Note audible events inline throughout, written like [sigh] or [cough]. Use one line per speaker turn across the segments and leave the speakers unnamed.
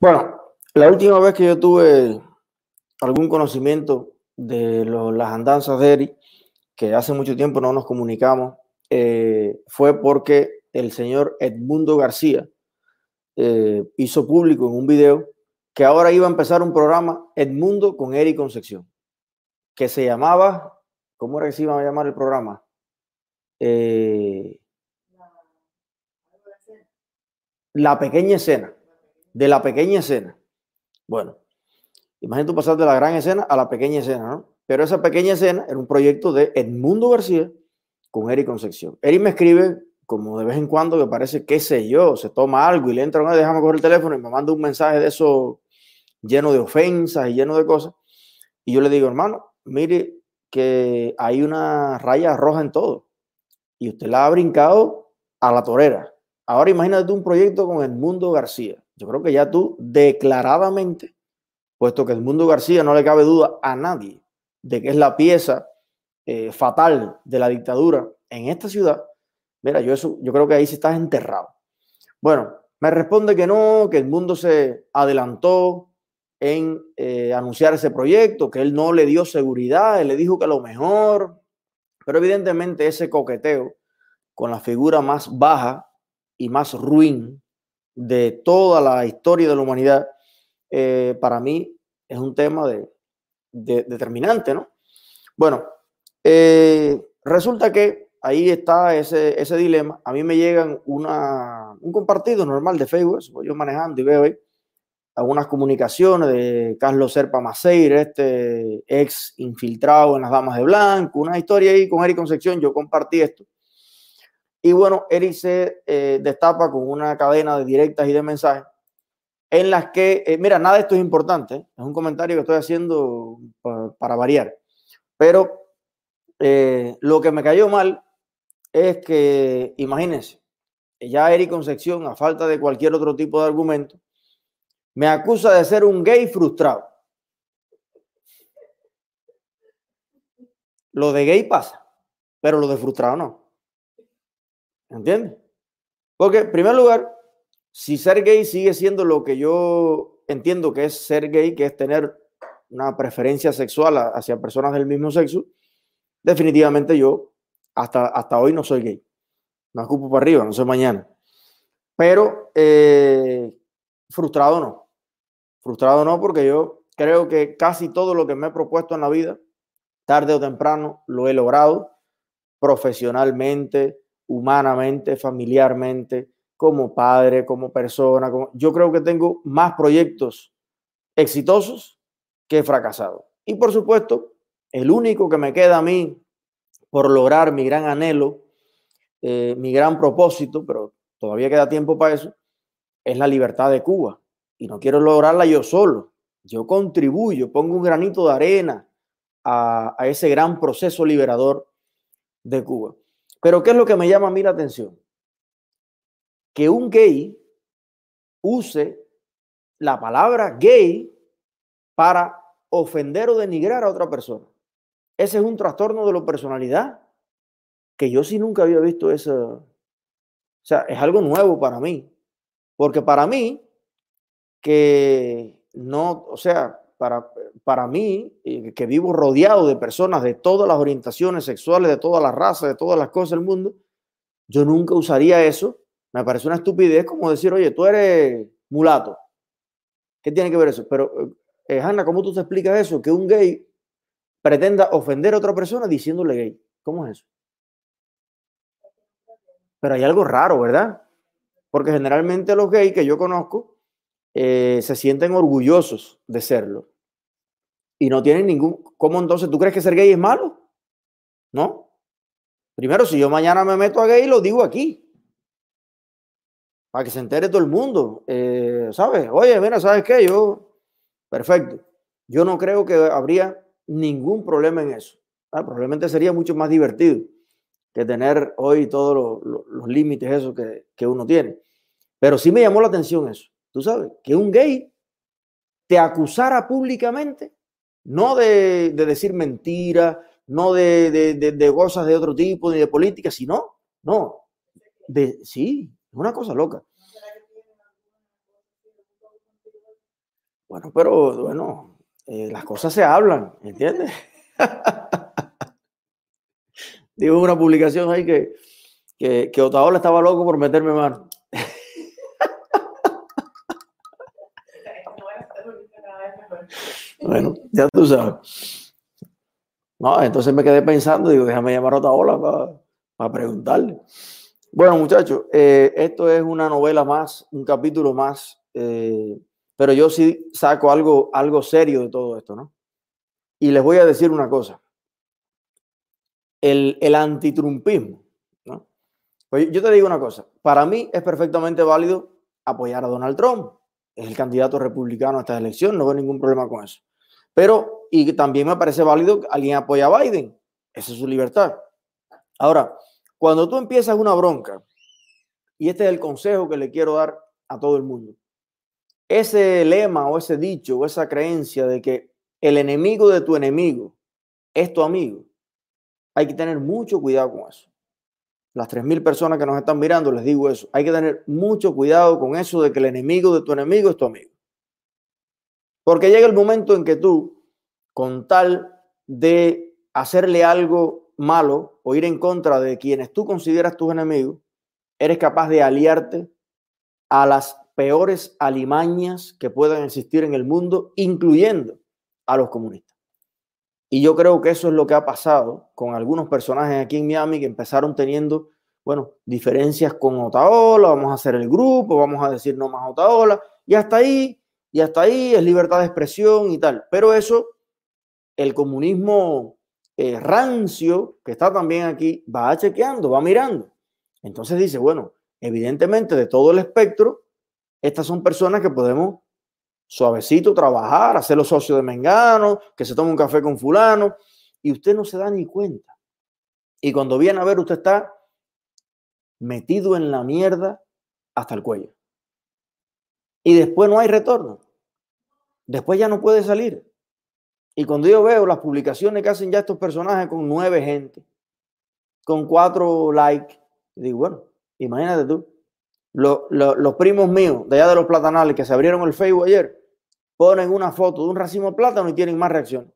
Bueno, la última vez que yo tuve algún conocimiento de las andanzas de Eric, que hace mucho tiempo no nos comunicamos, eh, fue porque el señor Edmundo García eh, hizo público en un video que ahora iba a empezar un programa Edmundo con Eric Concepción, que se llamaba, ¿cómo era que se iba a llamar el programa? Eh, la pequeña escena, de la pequeña escena. Bueno, imagínate pasar de la gran escena a la pequeña escena, ¿no? Pero esa pequeña escena era un proyecto de Edmundo García con Eric Concepción. Eric me escribe como de vez en cuando que parece, qué sé yo, se toma algo y le entra, una, déjame coger el teléfono y me manda un mensaje de eso lleno de ofensas y lleno de cosas. Y yo le digo, hermano, mire que hay una raya roja en todo. Y usted la ha brincado a la torera. Ahora imagínate un proyecto con Edmundo García. Yo creo que ya tú declaradamente, puesto que Edmundo García no le cabe duda a nadie de que es la pieza eh, fatal de la dictadura en esta ciudad, mira, yo, eso, yo creo que ahí se está enterrado. Bueno, me responde que no, que el mundo se adelantó en eh, anunciar ese proyecto, que él no le dio seguridad, él le dijo que lo mejor, pero evidentemente ese coqueteo con la figura más baja y más ruin de toda la historia de la humanidad, eh, para mí es un tema de, determinante, ¿no? Bueno, eh, resulta que ahí está ese, ese, dilema. A mí me llegan una, un compartido normal de Facebook, voy yo manejando y veo ahí algunas comunicaciones de Carlos Serpa Maceira, este ex infiltrado en las Damas de Blanco, una historia ahí con Eric Concepción, yo compartí esto. Y bueno, Eric se eh, destapa con una cadena de directas y de mensajes en las que, eh, mira, nada de esto es importante, ¿eh? es un comentario que estoy haciendo para, variar, pero lo que me cayó mal es que, imagínense, ya Eric Concepción, a falta de cualquier otro tipo de argumento, me acusa de ser un gay frustrado. Lo de gay pasa, pero lo de frustrado no. ¿Entiendes? Porque, en primer lugar, si ser gay sigue siendo lo que yo entiendo que es ser gay, que es tener una preferencia sexual hacia personas del mismo sexo, definitivamente yo hasta, hasta hoy no soy gay. Me ocupo para arriba, no soy mañana. Pero eh, frustrado no. Frustrado no, porque yo creo que casi todo lo que me he propuesto en la vida, tarde o temprano, lo he logrado profesionalmente, humanamente, familiarmente, como padre, como persona. Como... Yo creo que tengo más proyectos exitosos que fracasados. Y por supuesto, el único que me queda a mí por lograr mi gran anhelo, eh, mi gran propósito, pero todavía queda tiempo para eso, es la libertad de Cuba. Y no quiero lograrla yo solo. Yo contribuyo, pongo un granito de arena a, a ese gran proceso liberador de Cuba. Pero ¿qué es lo que me llama a mí la atención? Que un gay use la palabra gay para ofender o denigrar a otra persona. Ese es un trastorno de la personalidad que yo sí nunca había visto eso. O sea, es algo nuevo para mí. Porque para mí, que no, o sea, para, para mí, eh, que vivo rodeado de personas de todas las orientaciones sexuales, de todas las razas, de todas las cosas del mundo, yo nunca usaría eso. Me parece una estupidez como decir, oye, tú eres mulato. ¿Qué tiene que ver eso? Pero, eh, Hanna, ¿cómo tú te explicas eso? Que un gay pretenda ofender a otra persona diciéndole gay. ¿Cómo es eso? Pero hay algo raro, ¿verdad? Porque generalmente los gays que yo conozco eh, se sienten orgullosos de serlo. Y no tienen ningún... ¿Cómo entonces tú crees que ser gay es malo? ¿No? Primero, si yo mañana me meto a gay, lo digo aquí. Para que se entere todo el mundo. Eh, ¿Sabes? Oye, mira, ¿sabes qué? Yo... Perfecto. Yo no creo que habría ningún problema en eso. Probablemente sería mucho más divertido que tener hoy todos los, límites esos que, que uno tiene. Pero sí me llamó la atención eso tú sabes, que un gay te acusara públicamente, no de, decir mentiras, no de, cosas de otro tipo, ni de política, sino, no, de, sí, es una cosa loca. Bueno, pero bueno, eh, las cosas se hablan, ¿entiendes? [laughs] Digo una publicación ahí que, que, que Otaola estaba loco por meterme mano. Bueno, ya tú sabes. No, entonces me quedé pensando, digo, déjame llamar a Otaola para, para preguntarle. Bueno, muchachos, eh, esto es una novela más, un capítulo más, eh, pero yo sí saco algo, algo serio de todo esto, ¿no? Y les voy a decir una cosa el, el antitrumpismo. ¿no? Pues yo te digo una cosa, para mí es perfectamente válido apoyar a Donald Trump, es el candidato republicano a esta elección, no veo ningún problema con eso. Pero, y también me parece válido que alguien apoye a Biden, esa es su libertad. Ahora, cuando tú empiezas una bronca, y este es el consejo que le quiero dar a todo el mundo, ese lema o ese dicho o esa creencia de que el enemigo de tu enemigo es tu amigo, hay que tener mucho cuidado con eso. Las 3.000 personas que nos están mirando, les digo eso. Hay que tener mucho cuidado con eso de que el enemigo de tu enemigo es tu amigo. Porque llega el momento en que tú, con tal de hacerle algo malo o ir en contra de quienes tú consideras tus enemigos, eres capaz de aliarte a las peores alimañas que puedan existir en el mundo, incluyendo a los comunistas. Y yo creo que eso es lo que ha pasado con algunos personajes aquí en Miami que empezaron teniendo, bueno, diferencias con Otaola, vamos a hacer el grupo, vamos a decir no más Otaola, y hasta ahí, y hasta ahí es libertad de expresión y tal. Pero eso, el comunismo eh, rancio, que está también aquí, va chequeando, va mirando. Entonces dice, bueno, evidentemente de todo el espectro, estas son personas que podemos suavecito, trabajar, hacerlo socio de Mengano, que se tome un café con fulano, y usted no se da ni cuenta. Y cuando viene a ver, usted está metido en la mierda hasta el cuello. Y después no hay retorno. Después ya no puede salir. Y cuando yo veo las publicaciones que hacen ya estos personajes con nueve gente, con cuatro likes, digo, bueno, imagínate tú, los primos míos de allá de los platanales que se abrieron el Facebook ayer, ponen una foto de un racimo de plátano y tienen más reacción.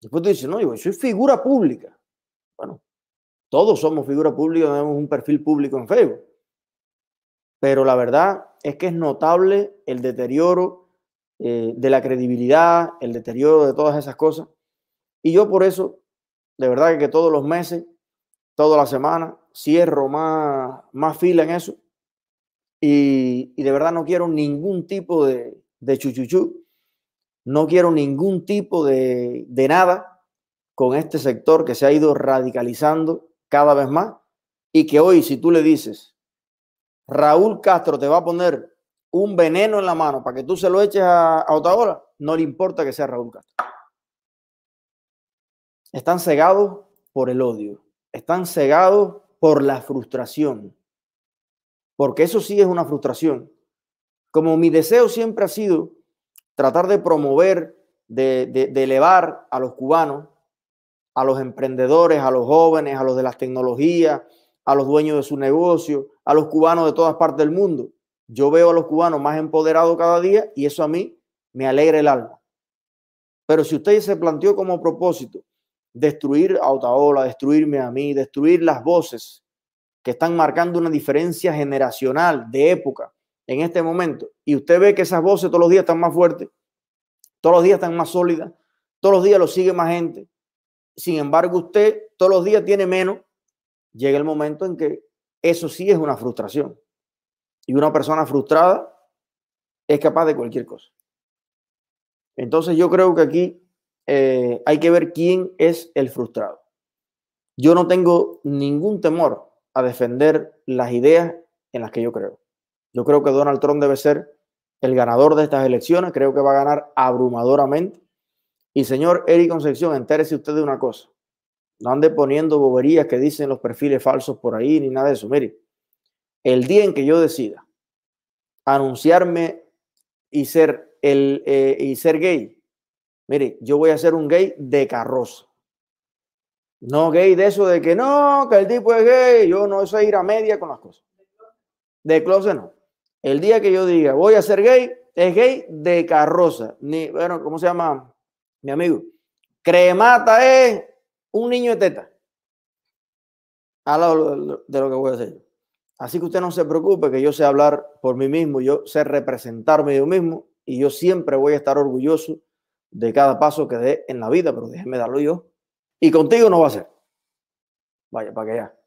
Después tú dices, no, yo soy figura pública. Bueno, todos somos figura pública, tenemos un perfil público en Facebook. Pero la verdad es que es notable el deterioro eh, de la credibilidad, el deterioro de todas esas cosas. Y yo por eso, de verdad que todos los meses, toda la semana, cierro más, más fila en eso. y de verdad no quiero ningún tipo de, de chuchuchú. No quiero ningún tipo de, de nada con este sector que se ha ido radicalizando cada vez más y que hoy si tú le dices, Raúl Castro te va a poner un veneno en la mano para que tú se lo eches a, a Otaola, no le importa que sea Raúl Castro. Están cegados por el odio, están cegados por la frustración, porque eso sí es una frustración como mi deseo siempre ha sido tratar de promover, de, elevar a los cubanos, a los emprendedores, a los jóvenes, a los de las tecnologías, a los dueños de su negocio, a los cubanos de todas partes del mundo. Yo veo a los cubanos más empoderados cada día y eso a mí me alegra el alma. Pero si usted se planteó como propósito destruir a Otaola, destruirme a mí, destruir las voces que están marcando una diferencia generacional de época, en este momento y usted ve que esas voces todos los días están más fuertes, todos los días están más sólidas, todos los días lo sigue más gente, sin embargo usted todos los días tiene menos, llega el momento en que eso sí es una frustración. Y una persona frustrada es capaz de cualquier cosa. Entonces yo creo que aquí eh, hay que ver quién es el frustrado. Yo no tengo ningún temor a defender las ideas en las que yo creo. Yo creo que Donald Trump debe ser el ganador de estas elecciones. Creo que va a ganar abrumadoramente. Y señor Eric Concepción, entérese usted de una cosa. No ande poniendo boberías que dicen los perfiles falsos por ahí ni nada de eso. Mire, el día en que yo decida anunciarme y ser, el, eh, y ser gay, mire, yo voy a ser un gay de carroza. No gay de eso de que no, que el tipo es gay. Yo no sé ir a media con las cosas. De closet no. El día que yo diga voy a ser gay, es gay de carroza. Ni, bueno, ¿cómo se llama mi amigo? Cremata es un niño de teta. Al lado de lo que voy a hacer Así que usted no se preocupe, que yo sé hablar por mí mismo, yo sé representarme yo mismo y yo siempre voy a estar orgulloso de cada paso que dé en la vida, pero déjeme darlo yo. Y contigo no va a ser. Vaya, para que ya.